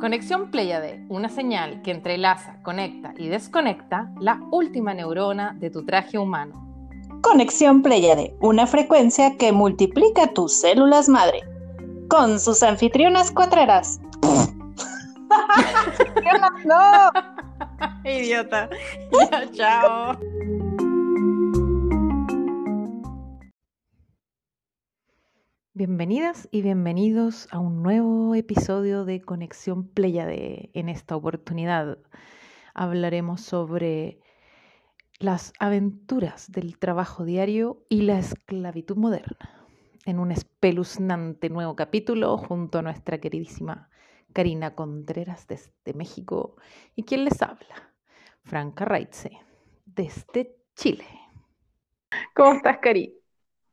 Conexión Pléyade, una señal que entrelaza, conecta y desconecta la última neurona de tu traje humano. Conexión Pléyade, una frecuencia que multiplica tus células madre. Con sus anfitrionas cuatreras. ¡No! Idiota. Ya, chao. Bienvenidas y bienvenidos a un nuevo episodio de Conexión Pléyade. En esta oportunidad hablaremos sobre las aventuras del trabajo diario y la esclavitud moderna en un espeluznante nuevo capítulo junto a nuestra queridísima Karina Contreras desde México y quien les habla, Franca Raitze desde Chile. ¿Cómo estás, Cari?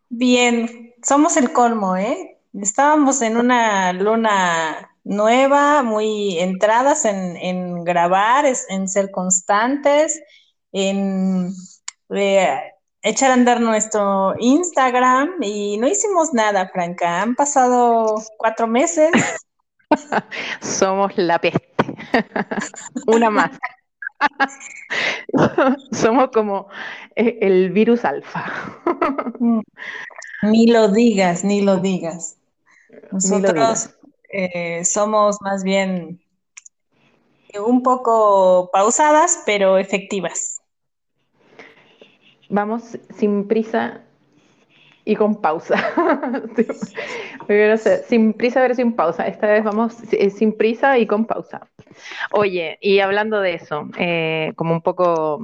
Bien, somos el colmo, ¿eh? Estábamos en una luna nueva, muy entradas en, grabar, en ser constantes, en eh, echar a andar nuestro Instagram y no hicimos nada, Franca. Han pasado cuatro meses. Somos la peste. Una más. Somos como eh, el virus alfa. Mm. Ni lo digas, ni lo digas. Nosotros eh, somos más bien un poco pausadas, pero efectivas. Vamos sin prisa y con pausa. sin prisa pero sin pausa. Esta vez vamos eh, sin prisa y con pausa. Oye, y hablando de eso, eh, como un poco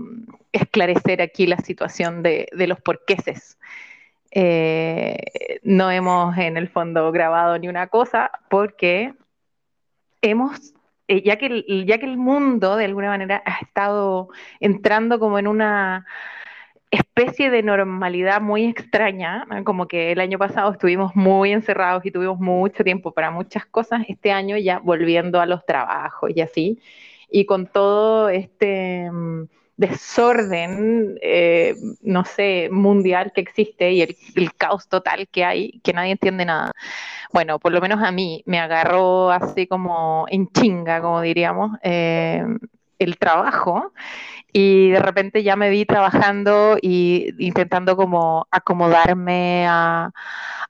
esclarecer aquí la situación de, los porqueses. Eh, no hemos en el fondo grabado ni una cosa porque hemos, ya, que ya que el mundo de alguna manera ha estado entrando como en una especie de normalidad muy extraña, como que el año pasado estuvimos muy encerrados y tuvimos mucho tiempo para muchas cosas, este año ya volviendo a los trabajos y así, y con todo este mm, desorden, eh, no sé, mundial que existe y el, caos total que hay, que nadie entiende nada. Bueno, por lo menos a mí me agarró así como en chinga, como diríamos, eh, el trabajo y de repente ya me vi trabajando y intentando como acomodarme a,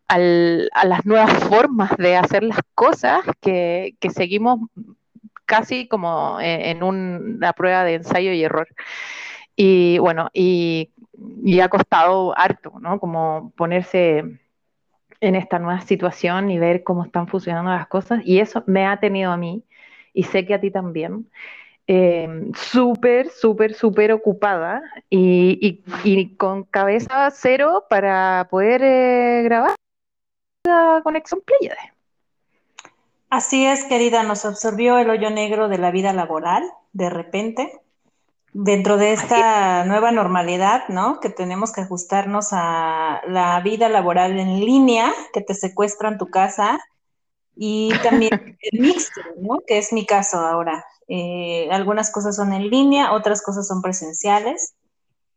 las nuevas formas de hacer las cosas que, seguimos casi como en, una prueba de ensayo y error. Y bueno, y, y, ha costado harto, ¿no? Como ponerse en esta nueva situación y ver cómo están funcionando las cosas. Y eso me ha tenido a mí, y sé que a ti también, eh, súper, súper, súper ocupada y, con cabeza cero para poder eh, grabar la conexión. Así es, querida, nos absorbió el hoyo negro de la vida laboral de repente. Dentro de esta nueva normalidad, ¿no? Que tenemos que ajustarnos a la vida laboral en línea, que te secuestran tu casa, y también el mixto, ¿no? Que es mi caso ahora. Eh, algunas cosas son en línea, otras cosas son presenciales.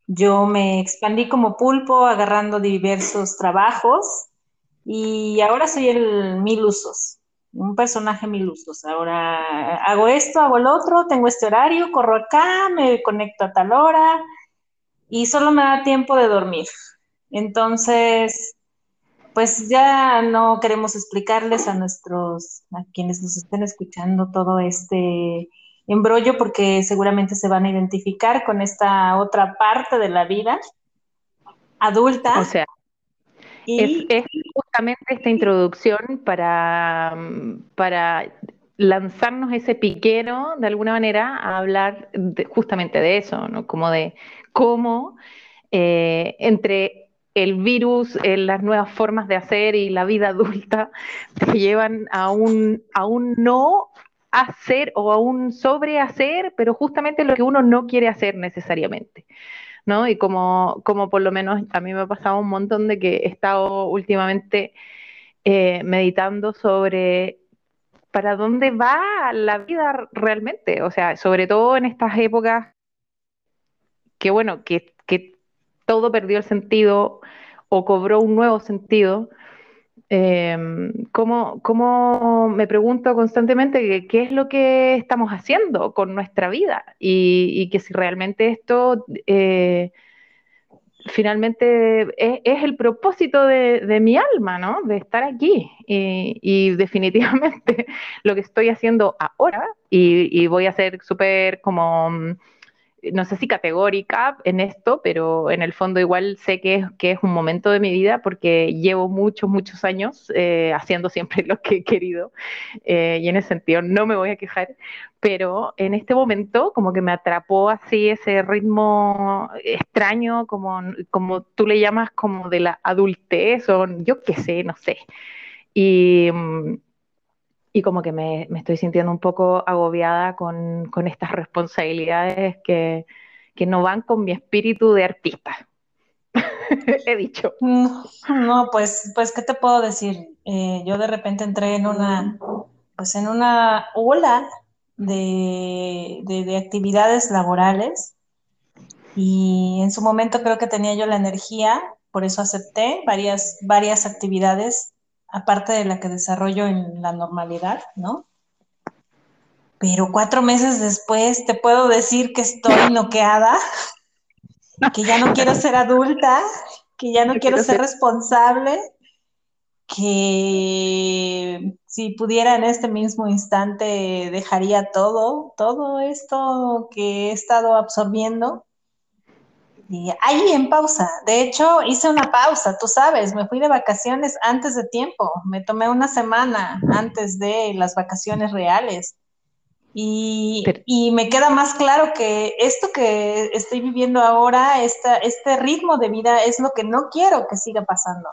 Yo me expandí como pulpo agarrando diversos trabajos y ahora soy el mil usos, un personaje mil usos. Ahora hago esto, hago el otro, tengo este horario, corro acá, me conecto a tal hora y solo me da tiempo de dormir. Entonces, pues ya no queremos explicarles a nuestros, a quienes nos estén escuchando todo este embrollo porque seguramente se van a identificar con esta otra parte de la vida adulta. O sea, es, justamente esta introducción para, para lanzarnos ese piquero de alguna manera a hablar justamente de eso, ¿no? Como de cómo eh, entre el virus, las nuevas formas de hacer y la vida adulta te llevan a un, a un no hacer o a un sobrehacer, pero justamente lo que uno no quiere hacer necesariamente. ¿no? Y como, como por lo menos a mí me ha pasado un montón de que he estado últimamente eh, meditando sobre para dónde va la vida realmente, o sea, sobre todo en estas épocas que bueno, que todo perdió el sentido o cobró un nuevo sentido, Em, ¿cómo, me pregunto constantemente qué es lo que estamos haciendo con nuestra vida y, que si realmente esto eh, finalmente es, el propósito de, mi alma, ¿no? De estar aquí. Y, definitivamente lo que estoy haciendo ahora, y, voy a ser súper como no sé si categórica en esto, pero en el fondo igual sé que es, que es un momento de mi vida porque llevo muchos, muchos años eh, haciendo siempre lo que he querido eh, y en ese sentido no me voy a quejar, pero en este momento como que me atrapó así ese ritmo extraño, como, como tú le llamas como de la adultez o yo qué sé, no sé. Y, mm, y como que me, estoy sintiendo un poco agobiada con, estas responsabilidades que, no van con mi espíritu de artista. He dicho. No, pues, pues, ¿qué te puedo decir? Eh, yo de repente entré en una, pues en una ola de, de, actividades laborales y en su momento creo que tenía yo la energía, por eso acepté varias, varias actividades aparte de la que desarrollo en la normalidad, ¿no? Pero cuatro meses después te puedo decir que estoy noqueada, que ya no quiero ser adulta, que ya no quiero ser responsable, que si pudiera en este mismo instante dejaría todo, todo esto que he estado absorbiendo y ahí en pausa. De hecho, hice una pausa, tú sabes, me fui de vacaciones antes de tiempo, me tomé una semana antes de las vacaciones reales. Y, y me queda más claro que esto que estoy viviendo ahora, esta, este ritmo de vida es lo que no quiero que siga pasando.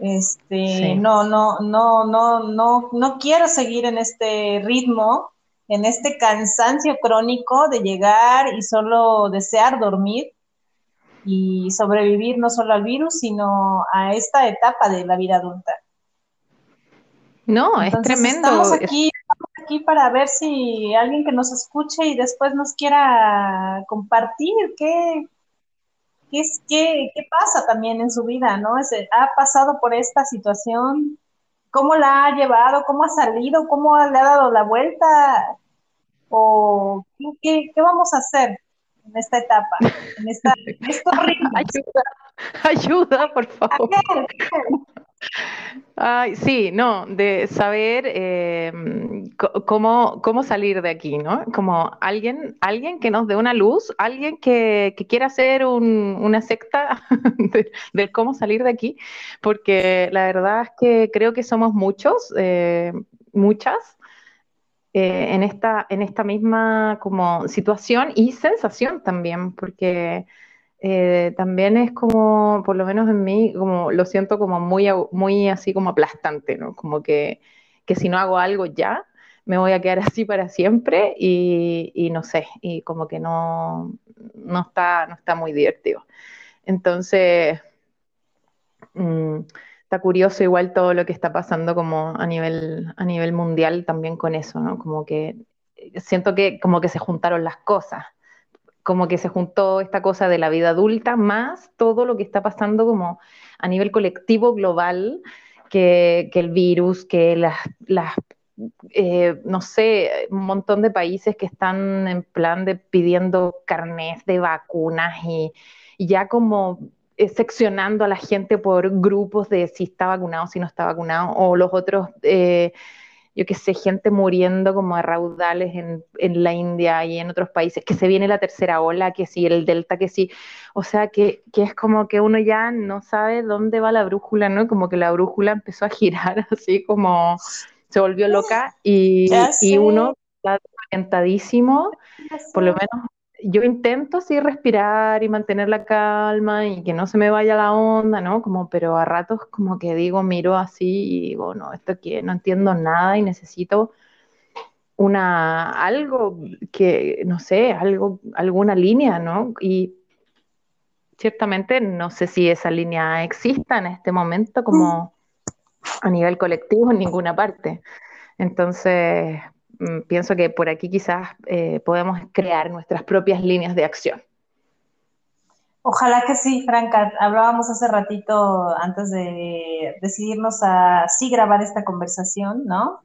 Este, no, no, no, no, no, no quiero seguir en este ritmo en este cansancio crónico de llegar y solo desear dormir y sobrevivir no solo al virus, sino a esta etapa de la vida adulta. No, es tremendo. Estamos aquí, aquí para ver si alguien que nos escuche y después nos quiera compartir qué, qué, qué, qué pasa también en su vida, ¿no? ha pasado por esta situación, cómo la ha llevado, cómo ha salido, cómo le ha dado la vuelta, o qué, vamos a hacer en esta etapa, en, esta, Ayuda, ayuda, por favor. Ay, sí, no, de saber eh, cómo, cómo salir de aquí, ¿no? Como alguien, alguien que nos dé una luz, alguien que, quiera hacer una secta de, cómo salir de aquí, porque la verdad es que creo que somos muchos, eh, muchas, eh, en, esta, en esta misma como situación y sensación también, porque eh, también es como, por lo menos en mí, como lo siento como muy, muy así como aplastante, ¿no? Como que, que si no hago algo ya, me voy a quedar así para siempre y, y no sé, y como que no, no, está, no está muy divertido. Entonces, mmm, está curioso igual todo lo que está pasando como a nivel, a nivel mundial también con eso, ¿no? Como que siento que como que se juntaron las cosas, como que se juntó esta cosa de la vida adulta más todo lo que está pasando como a nivel colectivo global, que, el virus, que las, las eh, no sé, un montón de países que están en plan de pidiendo carnet de vacunas y, y ya como eh, seccionando a la gente por grupos de si está vacunado, si no está vacunado, o los otros, eh, yo qué sé, gente muriendo como a raudales en, en, la India y en otros países, que se viene la tercera ola, que sí, el delta, que sí, o sea, que, que es como que uno ya no sabe dónde va la brújula, ¿no? Como que la brújula empezó a girar así como se volvió loca y, y uno está orientadísimo, por lo menos yo intento sí respirar y mantener la calma y que no se me vaya la onda, ¿no? Como, pero a ratos como que digo, miro así y digo, no, esto que no entiendo nada y necesito una, algo que, no sé, algo, alguna línea, ¿no? Y ciertamente no sé si esa línea exista en este momento como a nivel colectivo en ninguna parte. Entonces, Mm, pienso que por aquí quizás eh, podemos crear nuestras propias líneas de acción. Ojalá que sí, Franca. Hablábamos hace ratito antes de decidirnos a sí grabar esta conversación, ¿no?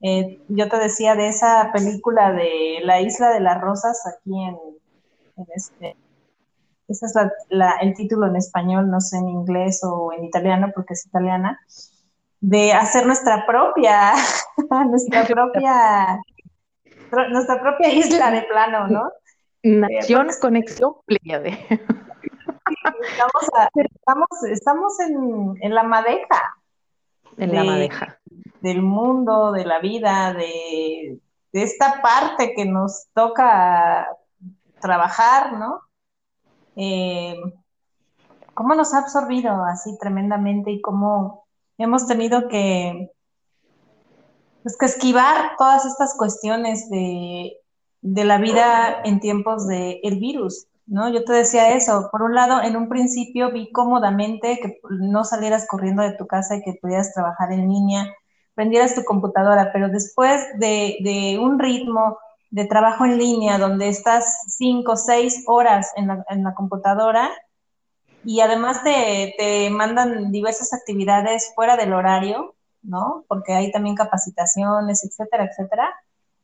Eh, yo te decía de esa película de La Isla de las Rosas aquí en, este. Ese es el título en español, no sé en inglés o en italiano porque es italiana, de hacer nuestra propia, nuestra propia, nuestra propia isla de plano, ¿no? Nación Conexión Pleiade. Estamos, estamos, en, la madeja. En la madeja. Del mundo, de la vida, de, esta parte que nos toca trabajar, ¿no? Eh, ¿Cómo nos ha absorbido así tremendamente y cómo hemos tenido que, pues, que esquivar todas estas cuestiones de, de la vida en tiempos del el virus? ¿no? Yo te decía eso. Por un lado, en un principio vi cómodamente que no salieras corriendo de tu casa y que pudieras trabajar en línea, prendieras tu computadora, pero después de, un ritmo de trabajo en línea donde estás cinco, seis horas en la, computadora y además te, te mandan diversas actividades fuera del horario, ¿no? Porque hay también capacitaciones, etcétera, etcétera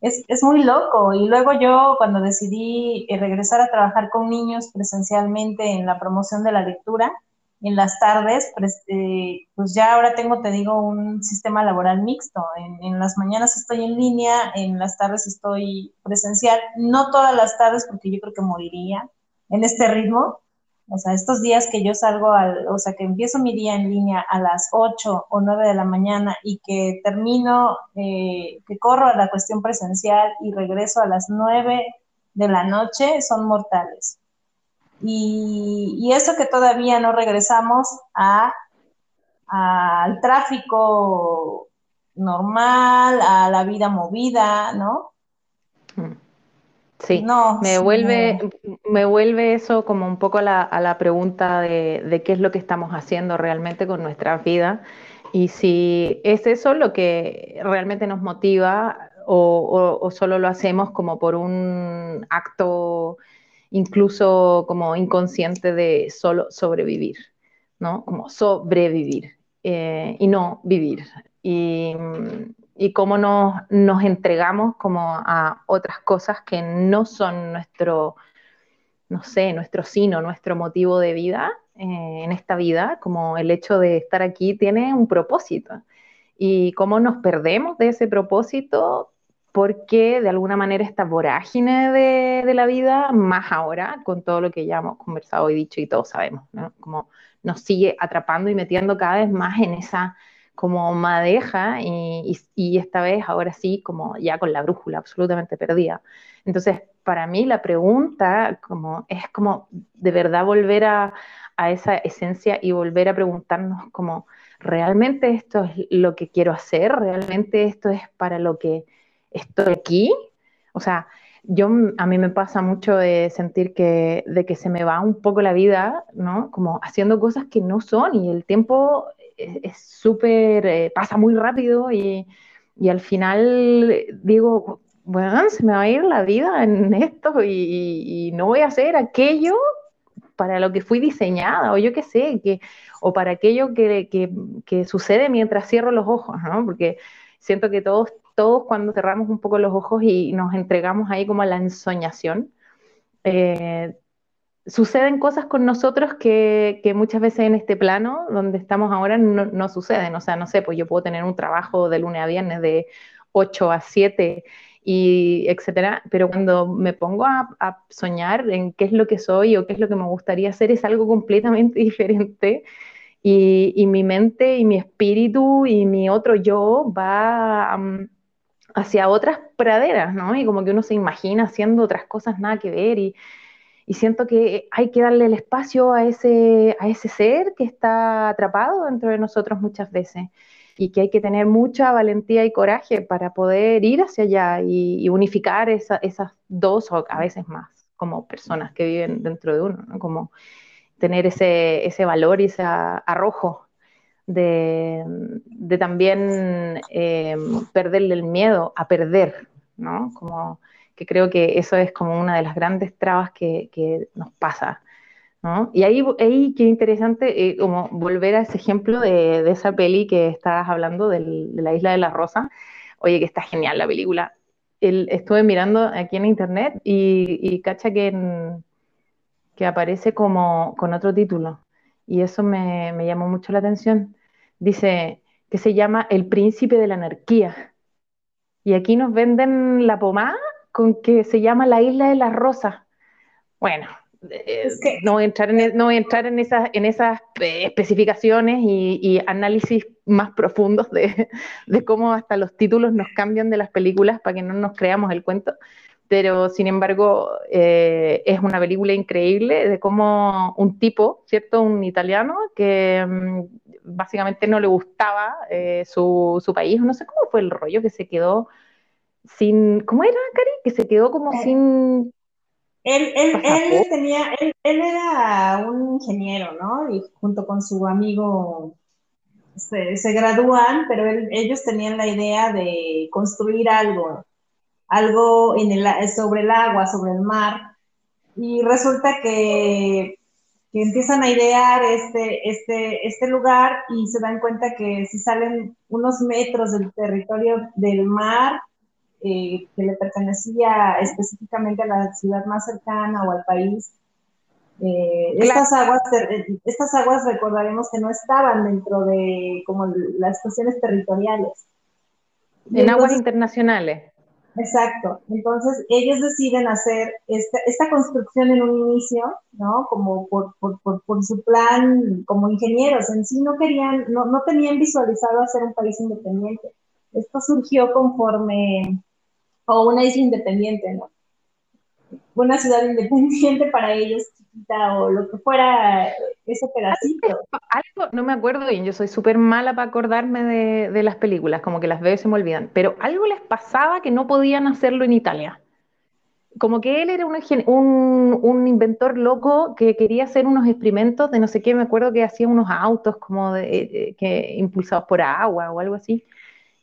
es, muy loco. Y luego yo, cuando decidí eh, regresar a trabajar con niños presencialmente en la promoción de la lectura, en las tardes, pues, eh, pues ya ahora tengo, te digo, un sistema laboral mixto. En, en, las mañanas estoy en línea, en las tardes estoy presencial. No todas las tardes, porque yo creo que moriría en este ritmo, o sea, estos días que yo salgo, al, o sea, que empiezo mi día en línea a las 8 o 9 de la mañana y que termino, eh, que corro a la cuestión presencial y regreso a las 9 de la noche, son mortales. Y, eso que todavía no regresamos al tráfico normal, a la vida movida, ¿no? Mm. Sí, no, me, vuelve, me vuelve eso como un poco a la pregunta de, qué es lo que estamos haciendo realmente con nuestra vida y si es eso lo que realmente nos motiva o, o, solo lo hacemos como por un acto incluso como inconsciente de solo sobrevivir, ¿no? Como sobrevivir eh, y no vivir. Y, y cómo nos, nos, entregamos como a otras cosas que no son nuestro, no sé, nuestro sino, nuestro motivo de vida eh, en esta vida, como el hecho de estar aquí tiene un propósito. Y cómo nos perdemos de ese propósito porque de alguna manera esta vorágine de, de, la vida, más ahora, con todo lo que ya hemos conversado y dicho y todos sabemos, ¿no? Como nos sigue atrapando y metiendo cada vez más en esa como madeja y, y, esta vez ahora sí como ya con la brújula absolutamente perdida. Entonces, para mí la pregunta como, es como de verdad volver a, a esa esencia y volver a preguntarnos como, ¿realmente esto es lo que quiero hacer? ¿Realmente esto es para lo que estoy aquí? O sea, yo a mí me pasa mucho de sentir que de que se me va un poco la vida, ¿no? Como haciendo cosas que no son y el tiempo es súper, eh, pasa muy rápido y, y, al final digo, bueno, se me va a ir la vida en esto y, no voy a hacer aquello para lo que fui diseñada o yo qué sé, que, o para aquello que, que, que, sucede mientras cierro los ojos, ¿no? Porque siento que todos, todos cuando cerramos un poco los ojos y nos entregamos ahí como a la ensoñación, eh, suceden cosas con nosotros que, muchas veces en este plano donde estamos ahora no, suceden. O sea, no sé, pues yo puedo tener un trabajo de lunes a viernes de 8 a 7 y etcétera, pero cuando me pongo a, soñar en qué es lo que soy o qué es lo que me gustaría hacer es algo completamente diferente y, mi mente y mi espíritu y mi otro yo va mm, hacia otras praderas, ¿no? Y como que uno se imagina haciendo otras cosas nada que ver y, y siento que hay que darle el espacio a ese, a ese ser que está atrapado dentro de nosotros muchas veces y que hay que tener mucha valentía y coraje para poder ir hacia allá y, unificar esas dos o a veces más como personas que viven dentro de uno, como tener ese, ese valor y ese arrojo de, de también eh, perderle el miedo a perder, ¿no? Como que creo que eso es como una de las grandes trabas que, nos pasa, ¿no? Y ahí, ahí qué interesante, eh, como volver a ese ejemplo de, de esa peli que estabas hablando, del, de la Isla de la Rosa. Oye, que está genial la película. El, estuve mirando aquí en internet y, y cacha que, en, que aparece como con otro título. Y eso me, me llamó mucho la atención. Dice que se llama El Príncipe de la Anarquía. Y aquí nos venden la pomada con que se llama la Isla de las Rosas. Bueno, eh, no, voy a entrar en, e, no voy a entrar en esas, en esas eh, especificaciones y, y, análisis más profundos de, de, cómo hasta los títulos nos cambian de las películas para que no nos creamos el cuento. Pero, sin embargo, eh, es una película increíble de cómo un tipo, ¿cierto? Un italiano que mm, básicamente no le gustaba eh, su, su, país, no sé cómo fue el rollo, que se quedó sin, ¿cómo era, Cari? Que se quedó como Eh, sin Él, él, él tenía, él, él era un ingeniero, ¿no? Y junto con su amigo se, se gradúan, pero ellos tenían la idea de construir algo, algo en el, sobre el agua, sobre el mar, y resulta que, que empiezan a idear este, este, este lugar y se dan cuenta que si salen unos metros del territorio del mar, eh, que le pertenecía específicamente a la ciudad más cercana o al país, eh, Claro, estas aguas, estas aguas recordaremos que no estaban dentro de como las cuestiones territoriales. Y en aguas entonces internacionales. Exacto. Entonces, ellos deciden hacer esta, esta construcción en un inicio, ¿no? Como por, por, por, por, su plan, como ingenieros. En sí no querían, no, no tenían visualizado hacer un país independiente. Esto surgió conforme, o una isla independiente, ¿no? Una ciudad independiente para ellos, chiquita, o lo que fuera ese pedacito. Algo, no me acuerdo bien, yo soy súper mala para acordarme de, de, las películas, como que las veo y se me olvidan, pero algo les pasaba que no podían hacerlo en Italia. Como que él era un, un, un inventor loco que quería hacer unos experimentos de no sé qué, me acuerdo que hacía unos autos como de, de, que, impulsados por agua o algo así,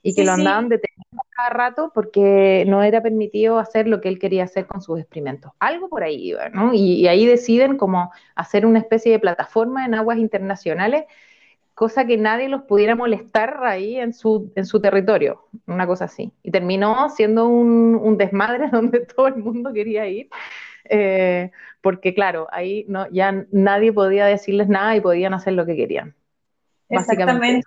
y que Sí, lo andaban sí. deteniendo cada rato porque no era permitido hacer lo que él quería hacer con sus experimentos. Algo por ahí iba, ¿no? Y, y ahí deciden como hacer una especie de plataforma en aguas internacionales, cosa que nadie los pudiera molestar ahí en su, en su territorio, una cosa así. Y terminó siendo un, un desmadre donde todo el mundo quería ir. Eh, porque claro, ahí no, ya nadie podía decirles nada y podían hacer lo que querían. Exactamente.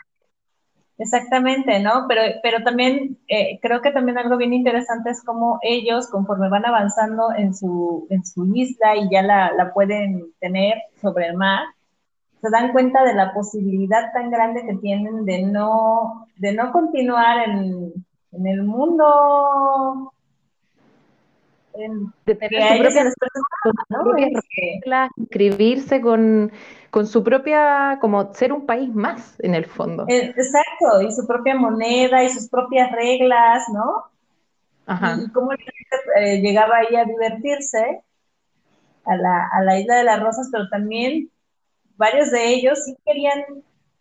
Exactamente, ¿no? Pero, pero también eh, creo que también algo bien interesante es cómo ellos, conforme van avanzando en su, en su isla y ya la, la pueden tener sobre el mar, se dan cuenta de la posibilidad tan grande que tienen de no, de no continuar en, en el mundo en, de tener inscribirse con, con su propia, como ser un país más en el fondo. eh, exacto, y su propia moneda y sus propias reglas, ¿no? Ajá. Y, y cómo eh, llegaba ahí a divertirse a la, a la isla de las rosas, pero también varios de ellos sí querían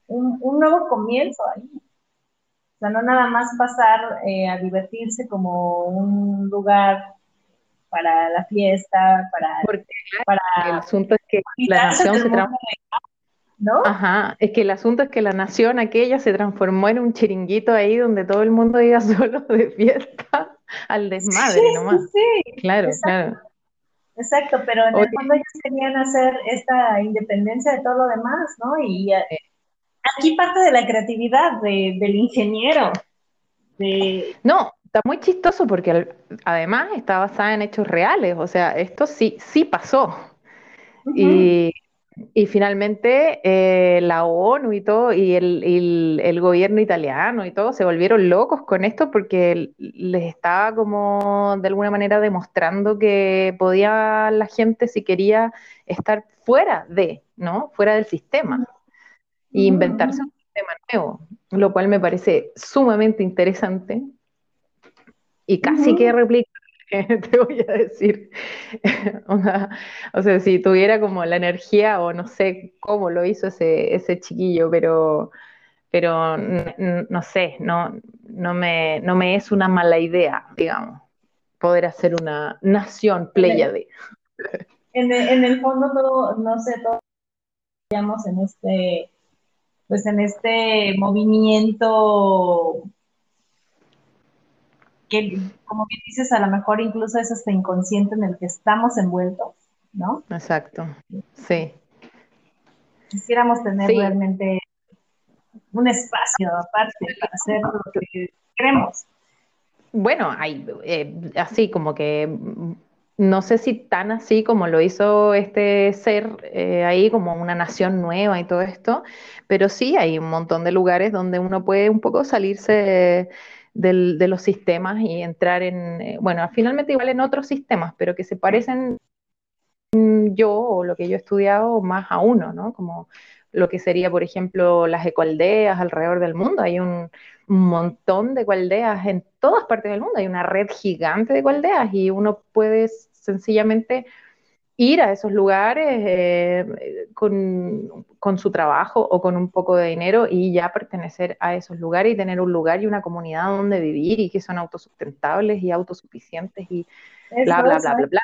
un, un nuevo comienzo ahí. O sea, no nada más pasar eh, a divertirse como un lugar para la fiesta, para... Porque para el asunto es que la nación se transformó... ¿No? Ajá, es que el asunto es que la nación aquella se transformó en un chiringuito ahí donde todo el mundo iba solo de fiesta al desmadre sí, nomás. Sí, sí. Claro, Exacto. claro. Exacto, pero en Oye. el fondo ellos querían hacer esta independencia de todo lo demás, ¿no? Y eh, aquí parte de la creatividad de, del ingeniero. De... No, está muy chistoso porque además está basada en hechos reales, o sea, esto sí, sí pasó. Uh -huh. y, y, finalmente eh, la ONU y todo, y el, el, el, gobierno italiano y todo, se volvieron locos con esto porque les estaba como de alguna manera demostrando que podía la gente, si quería, estar fuera de, ¿no? Fuera del sistema. E inventarse un sistema nuevo, lo cual me parece sumamente interesante y casi uh -huh. que replica te voy a decir. o, sea, si tuviera como la energía, o no sé cómo lo hizo ese, ese chiquillo, pero, pero no sé, no, no, me, no me es una mala idea, digamos, poder hacer una nación Pléyade. en, en, el fondo todo, no sé, todos estamos en este, pues en este movimiento que, como bien dices, a lo mejor incluso es hasta inconsciente en el que estamos envueltos, ¿no? Exacto, sí. Quisiéramos tener realmente un espacio aparte para hacer lo que queremos. Bueno, hay eh, así como que no sé si tan así como lo hizo este ser eh, ahí, como una nación nueva y todo esto, pero sí hay un montón de lugares donde uno puede un poco salirse de los sistemas y entrar en, eh, bueno, finalmente igual en otros sistemas, pero que se parecen yo o lo que yo he estudiado más a uno, ¿no? Como lo que sería, por ejemplo, las ecoaldeas alrededor del mundo. Hay un, montón de ecoaldeas en todas partes del mundo. Hay una red gigante de ecoaldeas y uno puede sencillamente ir a esos lugares eh, con, con, su trabajo o con un poco de dinero y ya pertenecer a esos lugares y tener un lugar y una comunidad donde vivir y que son autosustentables y autosuficientes y bla, bla, bla, bla, bla.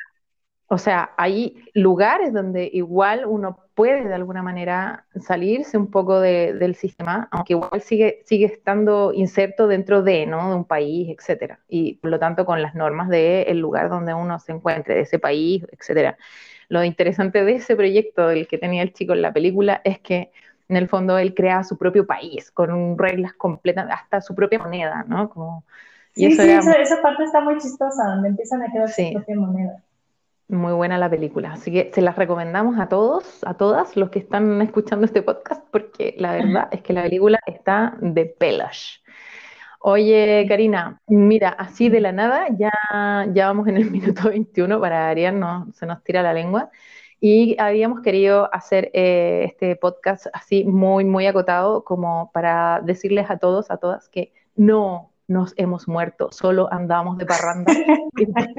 O sea, hay lugares donde igual uno puede de alguna manera salirse un poco del sistema, aunque igual sigue, sigue estando inserto dentro de, ¿no? de un país, etcétera. Y por lo tanto con las normas del lugar donde uno se encuentre, de ese país, etcétera. Lo interesante de ese proyecto, el que tenía el chico en la película, es que en el fondo él crea su propio país, con reglas completas, hasta su propia moneda, ¿no? Como, sí, sí, esa, parte está muy chistosa, donde empiezan a crear su propia moneda. Muy buena la película, así que se las recomendamos a todos, a todas los que están escuchando este podcast, porque la verdad es que la película está de pelas. Oye, Karina, mira, así de la nada, ya, ya vamos en el minuto 21 para Arián, no, se nos tira la lengua, y habíamos querido hacer eh, este podcast así muy, muy acotado, como para decirles a todos, a todas, que no nos hemos muerto, solo andamos de parranda.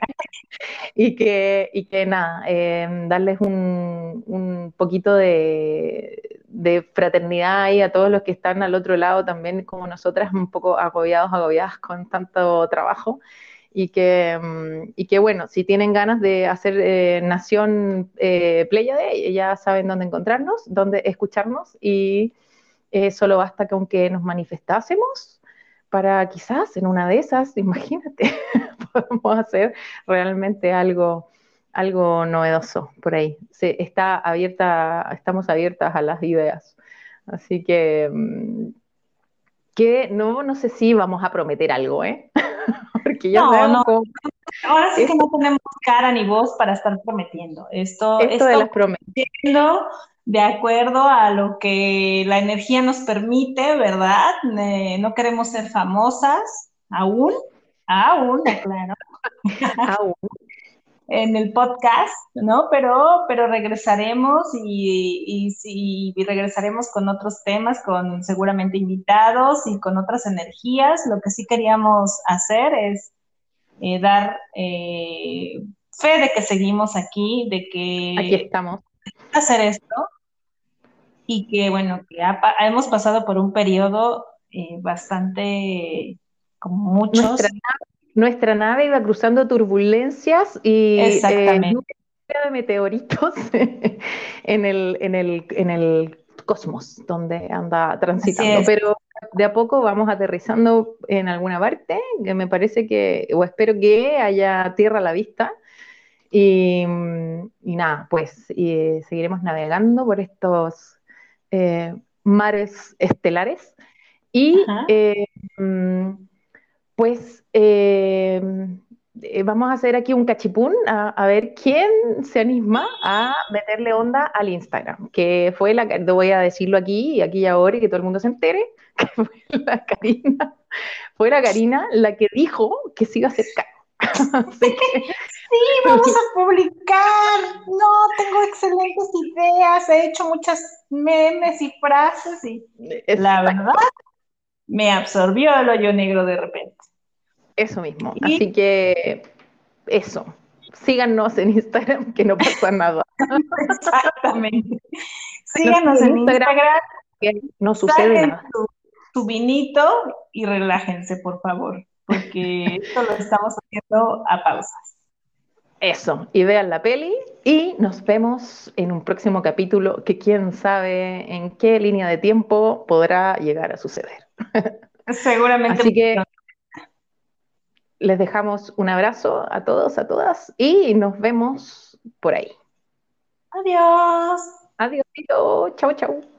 y, que, y que nada, em, darles un, un poquito de, de, fraternidad ahí a todos los que están al otro lado también, como nosotras, un poco agobiados, agobiadas con tanto trabajo. Y que, em, y que bueno, si tienen ganas de hacer eh, Nación eh, Pléyade, ya saben dónde encontrarnos, dónde escucharnos y eh, solo basta que aunque nos manifestásemos, para quizás en una de esas, imagínate, podemos hacer realmente algo, algo novedoso por ahí. Se, está abierta, estamos abiertas a las ideas. Así que, mm, que no, no sé si vamos a prometer algo, ¿eh? Porque ya no, no. Ahora sí que no tenemos cara ni voz para estar prometiendo. Esto, esto, de las promesas de acuerdo a lo que la energía nos permite, ¿verdad? no queremos ser famosas, aún, aún, claro. aún. en el podcast, ¿no? Pero, pero regresaremos y, y, regresaremos con otros temas, con seguramente invitados y con otras energías. Lo que sí queríamos hacer es eh, dar eh, fe de que seguimos aquí, de que... Aquí estamos. Hacer esto y que bueno, que hemos pasado por un periodo eh, bastante, como muchos. Nuestra nave, iba cruzando turbulencias y eh, Exactamente. de meteoritos en el, en, el, en el cosmos donde anda transitando. Pero de a poco vamos aterrizando en alguna parte, que me parece que, o espero que haya tierra a la vista. Y, y nada, pues y seguiremos navegando por estos eh, mares estelares. Y eh, mm, pues eh, vamos a hacer aquí un cachipún a, ver quién se anima a meterle onda al Instagram, que fue la, voy a decirlo aquí y aquí y ahora y que todo el mundo se entere, que fue la Karina, fue la Karina la que dijo que se iba a acercar Sí, vamos a publicar. No, tengo excelentes ideas. He hecho muchas memes y frases y la verdad me absorbió el hoyo negro de repente. Eso mismo. Así que eso. Síganos en Instagram que no pasa nada. Exactamente. Síganos en Instagram, que no sucede nada. su vinito y relájense, por favor porque esto lo estamos haciendo a pausas. Eso, y vean la peli y nos vemos en un próximo capítulo que quién sabe en qué línea de tiempo podrá llegar a suceder. Seguramente. Así que les dejamos un abrazo a todos, a todas y nos vemos por ahí. Adiós. Adiós. Chau, chau.